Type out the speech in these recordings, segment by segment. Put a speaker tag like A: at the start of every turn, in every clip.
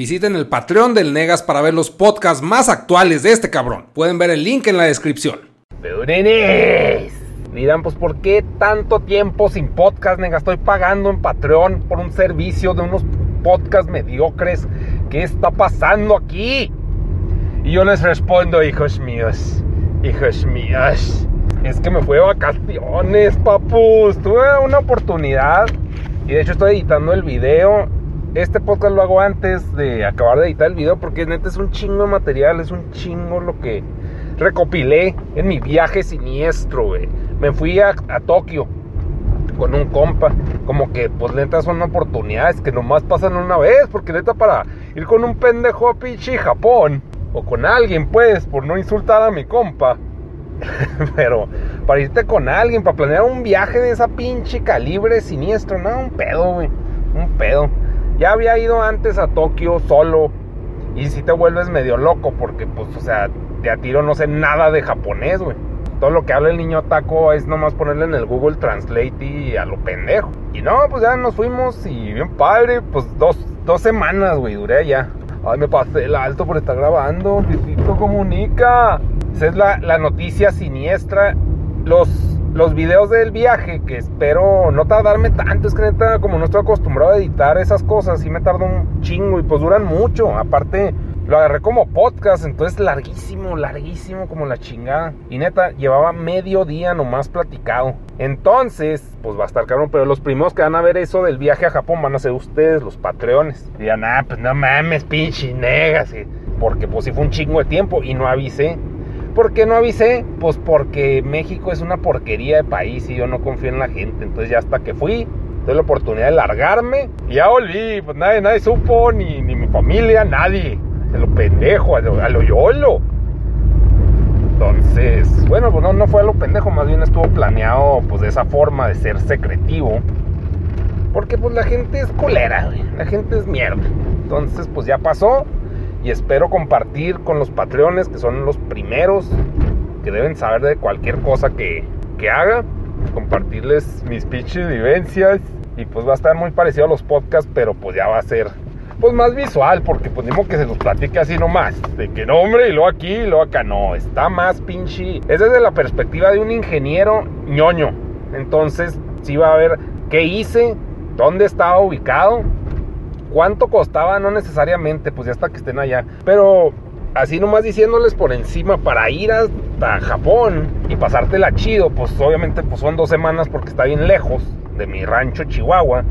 A: Visiten el Patreon del Negas para ver los podcasts más actuales de este cabrón. Pueden ver el link en la descripción.
B: Nenes. Dirán, pues, ¿por qué tanto tiempo sin podcast, nega? Estoy pagando en Patreon por un servicio de unos podcasts mediocres. ¿Qué está pasando aquí? Y yo les respondo, hijos míos, hijos míos. Es que me fui de vacaciones, papus. Tuve una oportunidad. Y de hecho estoy editando el video. Este podcast lo hago antes de acabar de editar el video porque neta es un chingo de material, es un chingo lo que recopilé en mi viaje siniestro, güey. Me fui a, Tokio con un compa. Como que, pues neta, son oportunidades que nomás pasan una vez. Porque neta, para ir con un pendejo a pinche Japón, o con alguien, pues, por no insultar a mi compa. Pero para irte con alguien, para planear un viaje de esa pinche calibre siniestro, no, un pedo, güey. Un pedo. Ya había ido antes a Tokio solo. Y si te vuelves medio loco, porque, pues, o sea, de a tiro no sé nada de japonés, güey. Todo lo que habla el niño taco es nomás ponerle en el Google Translate y a lo pendejo. Y no, pues ya nos fuimos y bien padre, pues dos, dos semanas, güey, duré allá. Ay, me pasé el alto por estar grabando. Luisito comunica. Esa es la, la noticia siniestra. Los, los videos del viaje, que espero no tardarme tanto. Es que neta, como no estoy acostumbrado a editar esas cosas, sí me tardo un chingo y pues duran mucho. Aparte, lo agarré como podcast, entonces larguísimo, larguísimo como la chingada. Y neta, llevaba medio día nomás platicado. Entonces, pues va a estar cabrón. Pero los primeros que van a ver eso del viaje a Japón van a ser ustedes, los patreones. Y digan, ah, pues no mames, pinche negas. Porque pues sí fue un chingo de tiempo y no avisé. ¿Por qué no avisé? Pues porque México es una porquería de país y yo no confío en la gente. Entonces ya hasta que fui, tuve la oportunidad de largarme. Y ya volví, pues nadie, nadie supo, ni, ni mi familia, nadie a lo pendejo, a lo, yolo. Entonces, bueno, pues no, no fue a lo pendejo, más bien estuvo planeado pues de esa forma de ser secretivo. Porque pues la gente es culera. La gente es mierda. Entonces, pues ya pasó. Y espero compartir con los patreones, que son los primeros que deben saber de cualquier cosa que, que haga. Compartirles mis pinches vivencias. Y pues va a estar muy parecido a los podcasts, pero pues ya va a ser pues más visual, porque pues que se los platique así nomás. De que no, hombre, y luego aquí, y luego acá. No, está más pinche. Es desde la perspectiva de un ingeniero ñoño. Entonces, sí va a ver qué hice, dónde estaba ubicado, cuánto costaba, no necesariamente, pues ya hasta que estén allá. Pero así nomás diciéndoles por encima para ir hasta Japón y pasártela chido, pues obviamente pues son dos semanas porque está bien lejos de mi rancho Chihuahua.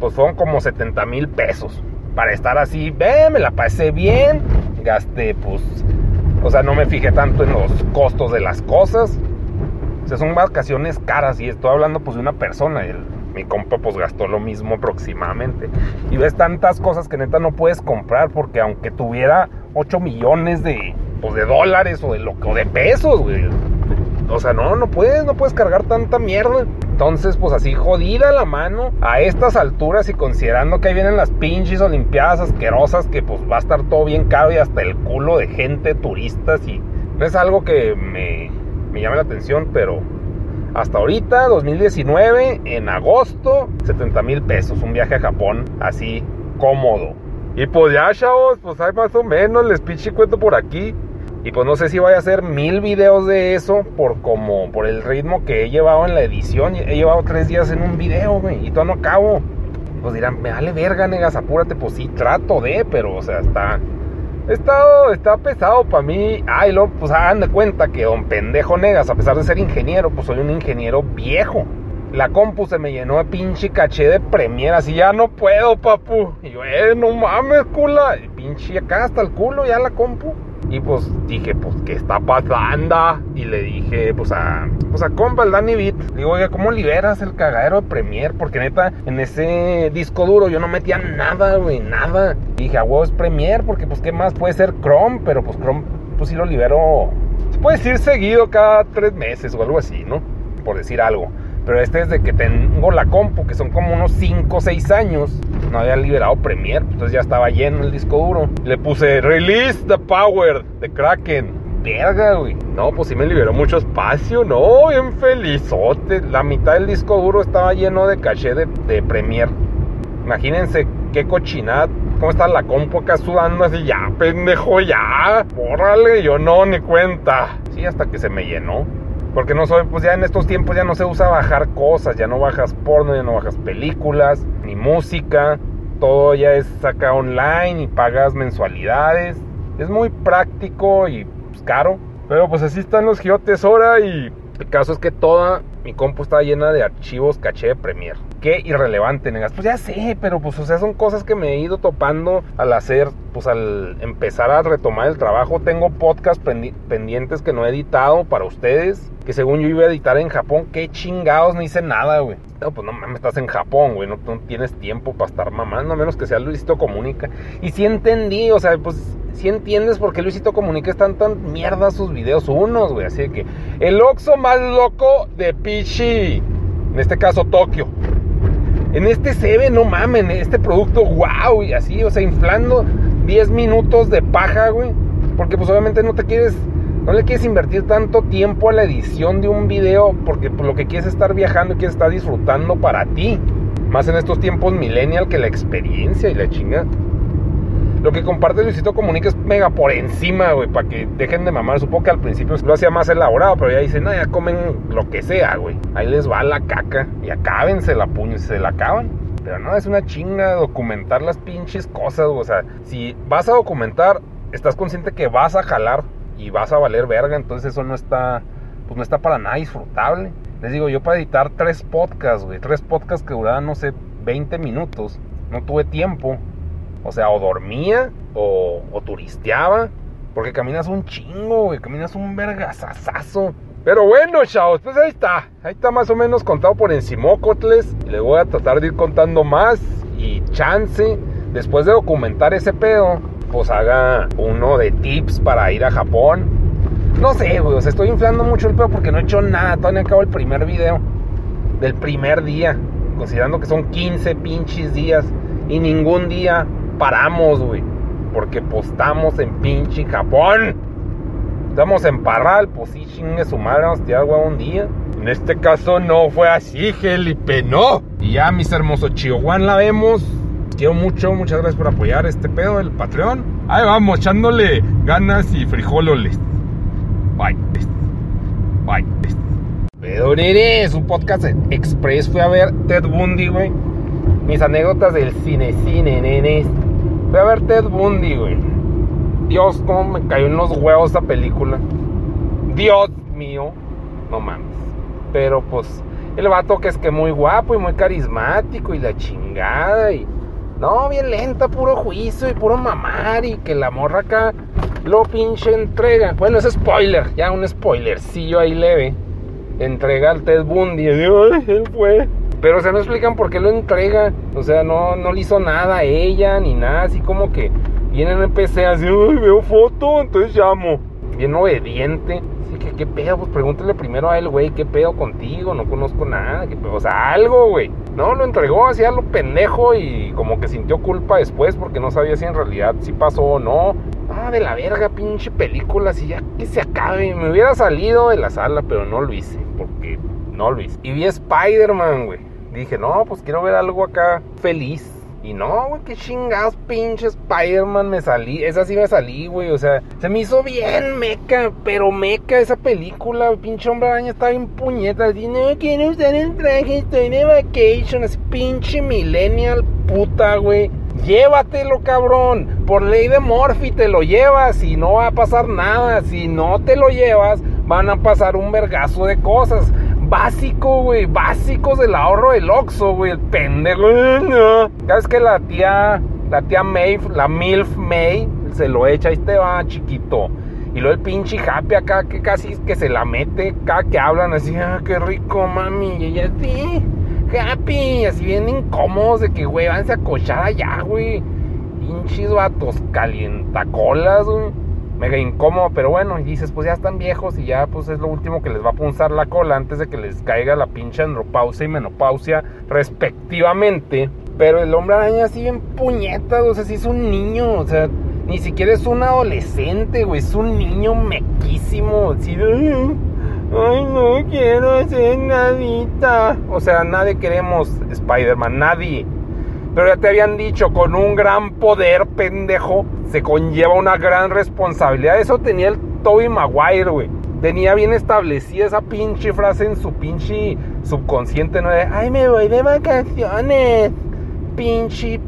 B: Pues son como 70 mil pesos para estar así, ve, me la pasé bien, gasté, pues, o sea, no me fijé tanto en los costos de las cosas. O sea, son vacaciones caras y estoy hablando pues de una persona. Mi compa pues gastó lo mismo aproximadamente. Y ves tantas cosas que neta no puedes comprar porque aunque tuviera 8 millones de, pues, de dólares o de, lo, o de pesos, güey. O sea, no, no puedes, no puedes cargar tanta mierda. Entonces, pues así jodida la mano a estas alturas y considerando que ahí vienen las pinches olimpiadas asquerosas que pues va a estar todo bien caro y hasta el culo de gente, turistas y no es algo que me, me llame la atención, pero hasta ahorita, 2019, en agosto, 70 mil pesos, un viaje a Japón así cómodo. Y pues ya, chavos, pues hay más o menos, les pinche cuento por aquí. Y pues no sé si voy a hacer mil videos de eso por como por el ritmo que he llevado en la edición. He llevado tres días en un video, güey, y todavía no acabo. Pues dirán, me vale verga, negas, apúrate. Pues sí, trato de, pero o sea, está. Está, está pesado para mí. Ay, lo, pues hagan de cuenta que don pendejo negas, a pesar de ser ingeniero, pues soy un ingeniero viejo. La compu se me llenó de pinche caché de Premiere, así ya no puedo, papu. Y yo, eh, no mames, cula. pinche acá hasta el culo ya la compu. Y pues dije, pues, ¿qué está pasando? Y le dije, pues a, pues a compa, el Danny Beat. Le digo, oiga, ¿cómo liberas el cagadero de Premiere? Porque neta, en ese disco duro yo no metía nada, güey, nada. Dije, a huevo es Premiere, porque pues, ¿qué más? Puede ser Chrome, pero pues Chrome, pues sí lo libero. Se puede decir seguido cada tres meses o algo así, ¿no? Por decir algo. Pero este es de que tengo la compu, que son como unos 5 o 6 años. No había liberado Premiere, entonces ya estaba lleno el disco duro. Le puse Release the Power de Kraken. Verga, güey. No, pues sí me liberó mucho espacio. No, bien felizote. La mitad del disco duro estaba lleno de caché de, de Premiere. Imagínense qué cochinada cómo está la compu acá sudando así, ya, pendejo, ya, órale, yo no, ni cuenta. Sí, hasta que se me llenó. Porque no soy, pues ya en estos tiempos ya no se usa bajar cosas, ya no bajas porno, ya no bajas películas, ni música, todo ya es acá online y pagas mensualidades. Es muy práctico y pues, caro. Pero pues así están los giotes ahora y el caso es que toda mi compu está llena de archivos caché de Premiere. Qué irrelevante, negas. Pues ya sé, pero pues o sea, son cosas que me he ido topando al hacer, pues al empezar a retomar el trabajo. Tengo podcast pendientes que no he editado para ustedes, que según yo iba a editar en Japón. Qué chingados, no hice nada, güey. No, pues no mames, estás en Japón, güey, no, tienes tiempo para estar mamando, a menos que sea Luisito Comunica. Y sí entendí, o sea, pues si entiendes por qué Luisito Comunica están tan mierda sus videos unos, güey. Así que el Oxxo más loco de Pichi. En este caso, Tokio. En este ve, no mamen, este producto, wow, y así, o sea, inflando 10 minutos de paja, güey. Porque pues obviamente no te quieres, no le quieres invertir tanto tiempo a la edición de un video, porque pues, lo que quieres es estar viajando y quieres estar disfrutando para ti. Más en estos tiempos millennial que la experiencia y la chinga. Lo que comparte Luisito Comunica es mega por encima, güey, para que dejen de mamar. Supongo que al principio lo hacía más elaborado, pero ya dicen, no, ya comen lo que sea, güey. Ahí les va la caca y acábense la puño, se la acaban. Pero no, es una chinga documentar las pinches cosas, güey. O sea, si vas a documentar, estás consciente que vas a jalar y vas a valer verga, entonces eso no está, pues no está para nada disfrutable. Les digo, yo para editar tres podcasts, güey, tres podcasts que duraban, no sé, 20 minutos, no tuve tiempo o sea, o dormía o, turisteaba. Porque caminas un chingo, güey. Caminas un vergasazazo. Pero bueno, chavos, pues ahí está. Ahí está más o menos contado por encimócotles. Le voy a tratar de ir contando más. Y chance, después de documentar ese pedo, pues haga uno de tips para ir a Japón. No sé, güey. O estoy inflando mucho el pedo porque no he hecho nada. Todavía acabo el primer video del primer día. Considerando que son 15 pinches días. Y ningún día paramos, güey. Porque postamos en pinche Japón. Estamos en Parral, pues sí, chingue su madre, vamos a tirar un día. En este caso no fue así, Gelipe, no. Y ya, mis hermosos Chihuahua, la vemos. Quiero mucho, muchas gracias por apoyar este pedo del Patreon. Ahí vamos, echándole ganas y frijololes. Bye. Bye. Pedo es un podcast express. Fui a ver Ted Bundy, güey. Mis anécdotas del cine, cine, nenes. Fui a ver Ted Bundy, güey. Dios, cómo me cayó en los huevos esa película. Dios mío. No mames. Pero pues, el vato que es que muy guapo y muy carismático y la chingada y... No, bien lenta, puro juicio y puro mamar y que la morra acá lo pinche entrega. Bueno, es spoiler, ya un spoilercillo ahí leve. Entrega al Ted Bundy. Y él fue. Pero, o sea, no explican por qué lo entrega. O sea, no, no le hizo nada a ella ni nada. Así como que viene en el PC así, Uy, veo foto, entonces llamo. Bien obediente. Así que, ¿qué pedo? Pues pregúntale primero a él, güey, ¿qué pedo contigo? No conozco nada. ¿Qué pedo? O sea, algo, güey. No, lo entregó así a lo pendejo y como que sintió culpa después porque no sabía si en realidad sí pasó o no. Ah, de la verga, pinche película, así ya que se acabe. Me hubiera salido de la sala, pero no lo hice porque no hice. Y vi Spider-Man, güey dije, no, pues quiero ver algo acá feliz. Y no, güey, qué chingados pinches Spider-Man me salí. Esa sí me salí, güey. O sea, se me hizo bien meca, pero meca esa película. Pinche hombre araña estaba bien puñeta. Y no quiero usar el traje, estoy de vacation. Es pinche millennial puta, güey. Llévatelo, cabrón. Por ley de Morphy te lo llevas y no va a pasar nada. Si no te lo llevas, van a pasar un vergazo de cosas básico, güey, básicos del ahorro del Oxxo, güey, el pendejo. ¿Sabes que la tía, la tía May, la MILF May, se lo echa, y te va, chiquito. Y luego el pinche Happy acá que casi que se la mete, acá que hablan así, ah, qué rico, mami. Y ella, sí, Happy, así bien incómodos de que, güey, vanse a cochar allá, güey. Pinches vatos calientacolas, güey mega incómodo, pero bueno, y dices, pues ya están viejos y ya pues es lo último que les va a punzar la cola antes de que les caiga la pinche andropausia y menopausia respectivamente. Pero el hombre araña así bien puñetas, o sea, si es un niño, o sea, ni siquiera es un adolescente, güey, es un niño mequísimo, Ay, no quiero hacer nadita. O sea, nadie queremos Spider-Man, nadie. Pero ya te habían dicho, con un gran poder, pendejo, se conlleva una gran responsabilidad. Eso tenía el Toby Maguire, güey. Tenía bien establecida esa pinche frase en su pinche subconsciente, ¿no? De, ay, me voy de vacaciones. Pinche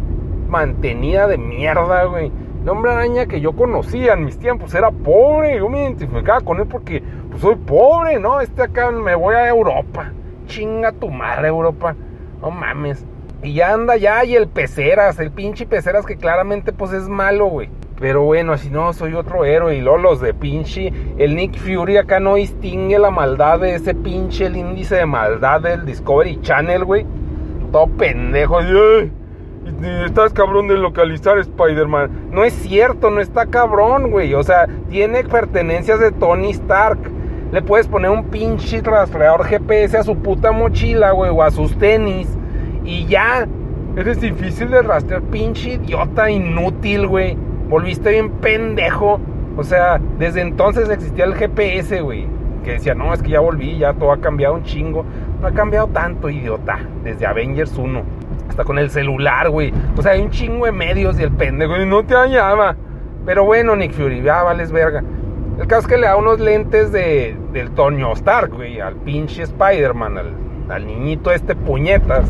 B: mantenida de mierda, güey. El hombre araña que yo conocía en mis tiempos era pobre. Yo me identificaba con él porque pues, soy pobre, ¿no? Este acá me voy a Europa. Chinga tu madre, Europa. No mames. Y ya anda ya, y el peceras, el pinche peceras que claramente pues es malo, güey. Pero bueno, así no, soy otro héroe. Y los de pinche. El Nick Fury acá no distingue la maldad de ese pinche, el índice de maldad del Discovery Channel, güey. Todo pendejo. Ay, Estás cabrón de localizar Spider-Man. No es cierto, no está cabrón, güey. O sea, tiene pertenencias de Tony Stark. Le puedes poner un pinche rastreador GPS a su puta mochila, güey, o a sus tenis. Y ya. Eres difícil de rastrear, pinche idiota inútil, güey. Volviste bien pendejo. O sea, desde entonces existía el GPS, güey. Que decía, no, es que ya volví, ya todo ha cambiado un chingo. No ha cambiado tanto, idiota. Desde Avengers 1 hasta con el celular, güey. O sea, hay un chingo de medios y el pendejo y no te llama. Pero bueno, Nick Fury, ya vales verga. El caso es que le da unos lentes de, del Toño Stark, güey, al pinche Spider-Man, al, niñito este puñetas.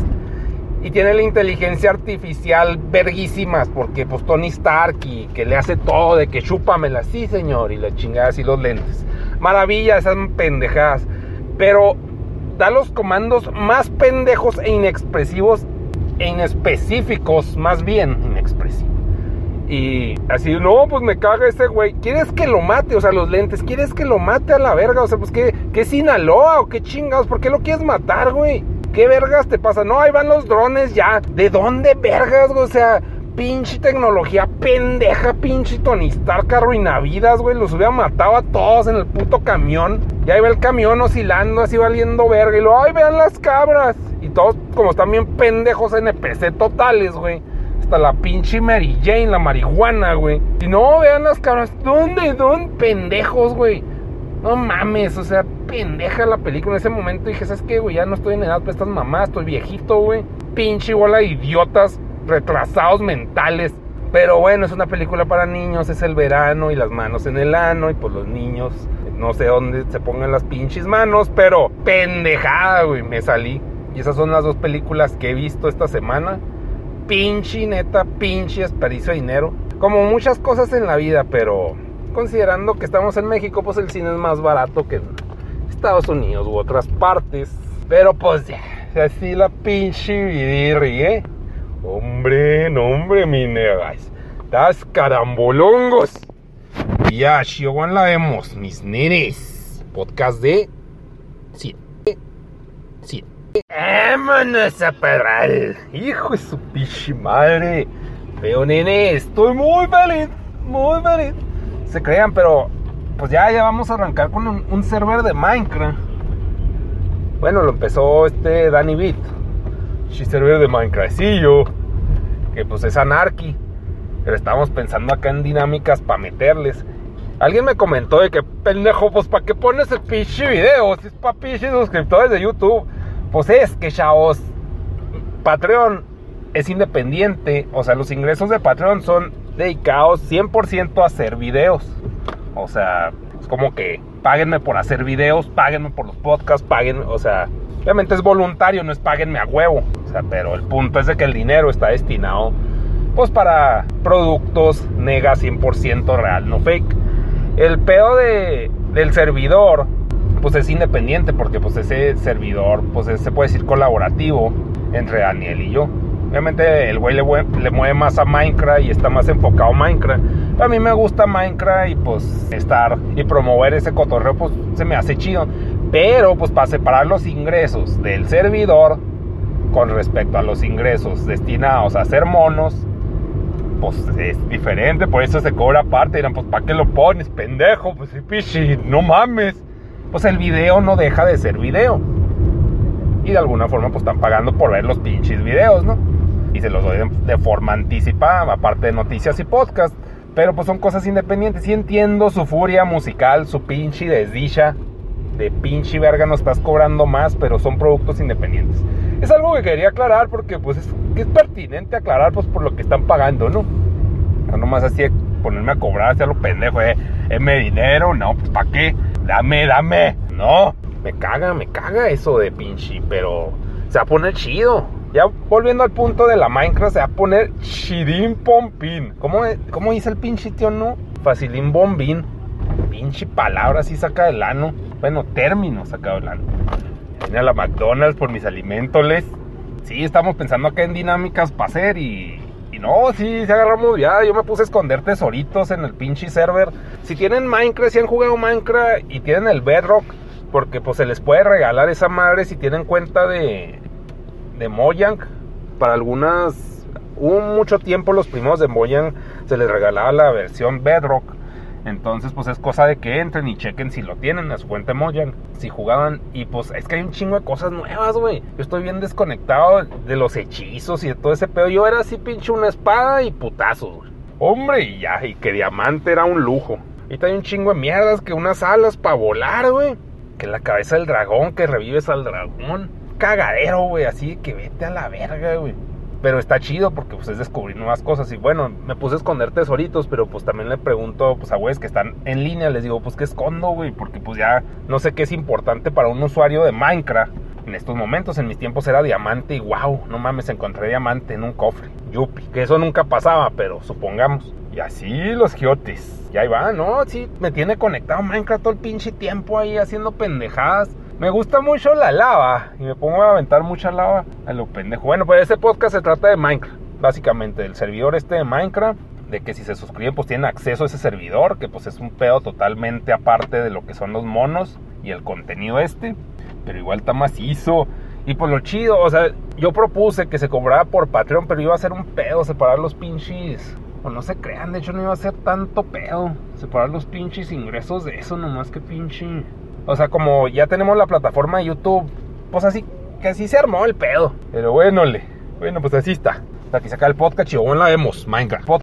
B: Y tiene la inteligencia artificial verguísimas, porque pues Tony Stark y que le hace todo de que chúpamela, sí señor, y la chingada así los lentes. Maravilla esas pendejadas. Pero da los comandos más pendejos e inexpresivos inespecíficos, más bien inexpresivos. Y así, no, pues me caga ese güey. ¿Quieres que lo mate? O sea, los lentes, ¿quieres que lo mate a la verga? O sea, pues ¿qué, qué Sinaloa o qué chingados? ¿Por qué lo quieres matar, güey? ¿Qué vergas te pasa? No, ahí van los drones ya. ¿De dónde vergas, güey? O sea, pinche tecnología pendeja, pinche Tony Stark vidas, güey. Los hubiera matado a todos en el puto camión. Y ahí el camión oscilando, así valiendo verga. Y luego, ay, vean las cabras. Y todos, como están bien pendejos NPC totales, güey. Hasta la pinche Mary Jane, la marihuana, güey. Y no, vean las cabras. ¿Dónde? ¿Dónde? Pendejos, güey. No mames, o sea, pendeja la película. En ese momento dije, ¿sabes qué, güey? Ya no estoy en edad para estas mamás, estoy viejito, güey. Pinche igual de idiotas, retrasados mentales. Pero bueno, es una película para niños, es el verano y las manos en el ano y pues los niños, no sé dónde se pongan las pinches manos, pero pendejada, güey, me salí. Y esas son las dos películas que he visto esta semana. Pinche, neta, pinche desperdicio de dinero. Como muchas cosas en la vida, pero considerando que estamos en México, pues el cine es más barato que en Estados Unidos u otras partes. Pero pues ya, así la pinche vidirri, ¿eh? Hombre, no hombre, mi negas. Das carambolongos. Ya, Chihuahua la vemos, mis nenes. Podcast de cine. Cine. ¡Vámonos a parar! ¡Hijo de su pinche madre! Veo, nene, estoy muy feliz, muy feliz. Se crean, pero pues ya, ya vamos a arrancar con un, server de Minecraft. Bueno, lo empezó este Danny Beat. Sí, server de Minecraft. Que pues es Anarchy. Pero estamos pensando acá en dinámicas para meterles. Alguien me comentó de que pendejo, pues para qué pones el pinche video, si es para pinche suscriptores de YouTube. Pues es que, chavos, Patreon es independiente. O sea, los ingresos de Patreon son dedicados 100% a hacer videos. O sea, es como que páguenme por hacer videos, páguenme por los podcasts, páguenme, o sea, obviamente es voluntario, no es páguenme a huevo. O sea, pero el punto es de que el dinero está destinado pues para productos nega 100% real, no fake. El pedo de, del servidor pues es independiente porque pues ese servidor pues se puede decir colaborativo entre Daniel y yo. Obviamente el güey le, mueve más a Minecraft y está más enfocado a Minecraft. a mí me gusta Minecraft y pues estar y promover ese cotorreo pues se me hace chido. Pero pues para separar los ingresos del servidor con respecto a los ingresos destinados a hacer monos, pues es diferente, por eso se cobra aparte. Dirán, pues ¿para qué lo pones, pendejo? Pues pichi, no mames pues el video no deja de ser video. Y de alguna forma pues están pagando por ver los pinches videos, ¿no? Y se los doy de, forma anticipada, aparte de noticias y podcast. Pero pues son cosas independientes. Y entiendo su furia musical, su pinche desdicha. De pinche verga no estás cobrando más, pero son productos independientes. Es algo que quería aclarar porque pues es, pertinente aclarar pues por lo que están pagando, ¿no? No nomás así ponerme a cobrar hacia lo pendejo, eh. ¿Es dinero? No, pues ¿para qué? Dame, dame. No, me caga, me caga eso de pinche, pero se va a poner chido. Ya volviendo al punto de la Minecraft, se va a poner chidín pompín. ¿Cómo, cómo dice el pinche tío, no? Facilín bombín. Pinche palabra así saca del ano. Bueno, término sacado del ano. Vine a la McDonald's por mis alimentos, les. Sí, estamos pensando acá en dinámicas para hacer y y no, sí, se agarramos ya. Yo me puse a esconder tesoritos en el pinche server. Si tienen Minecraft, si han jugado Minecraft y tienen el Bedrock, porque pues se les puede regalar esa madre si tienen cuenta de, de Mojang. Para algunas, hubo mucho tiempo los primos de Mojang se les regalaba la versión Bedrock entonces, pues es cosa de que entren y chequen si lo tienen a su cuenta Mojang, si jugaban. Y pues es que hay un chingo de cosas nuevas, güey. Yo estoy bien desconectado de los hechizos y de todo ese pedo. Yo era así, pinche una espada y putazos, güey. Hombre, y ya, y que diamante era un lujo. Y hay un chingo de mierdas, que unas alas para volar, güey. Que la cabeza del dragón, que revives al dragón. Cagadero, güey, así que vete a la verga, güey. Pero está chido porque pues es descubrir nuevas cosas. Y bueno, me puse a esconder tesoritos, pero pues también le pregunto pues a güeyes que están en línea, les digo, pues qué escondo, güey, porque pues ya no sé qué es importante para un usuario de Minecraft. En estos momentos, en mis tiempos era diamante y wow, no mames, encontré diamante en un cofre. Yupi, que eso nunca pasaba, pero supongamos. Y así los giotes. Y ahí va, ¿no? Sí, me tiene conectado Minecraft todo el pinche tiempo ahí haciendo pendejadas. Me gusta mucho la lava y me pongo a aventar mucha lava a lo pendejo. Bueno, pues este podcast se trata de Minecraft, básicamente, del servidor este de Minecraft, de que si se suscriben pues tienen acceso a ese servidor, que pues es un pedo totalmente aparte de lo que son los monos y el contenido este, pero igual está macizo. Y pues lo chido, o sea, yo propuse que se cobrara por Patreon, pero iba a ser un pedo separar los pinches. O no se crean, de hecho no iba a ser tanto pedo separar los pinches ingresos de eso, nomás que pinche o sea, como ya tenemos la plataforma de YouTube, pues así, que así se armó el pedo. Pero bueno, le, bueno, pues así está. Aquí saca el podcast y bueno, la vemos, Minecraft.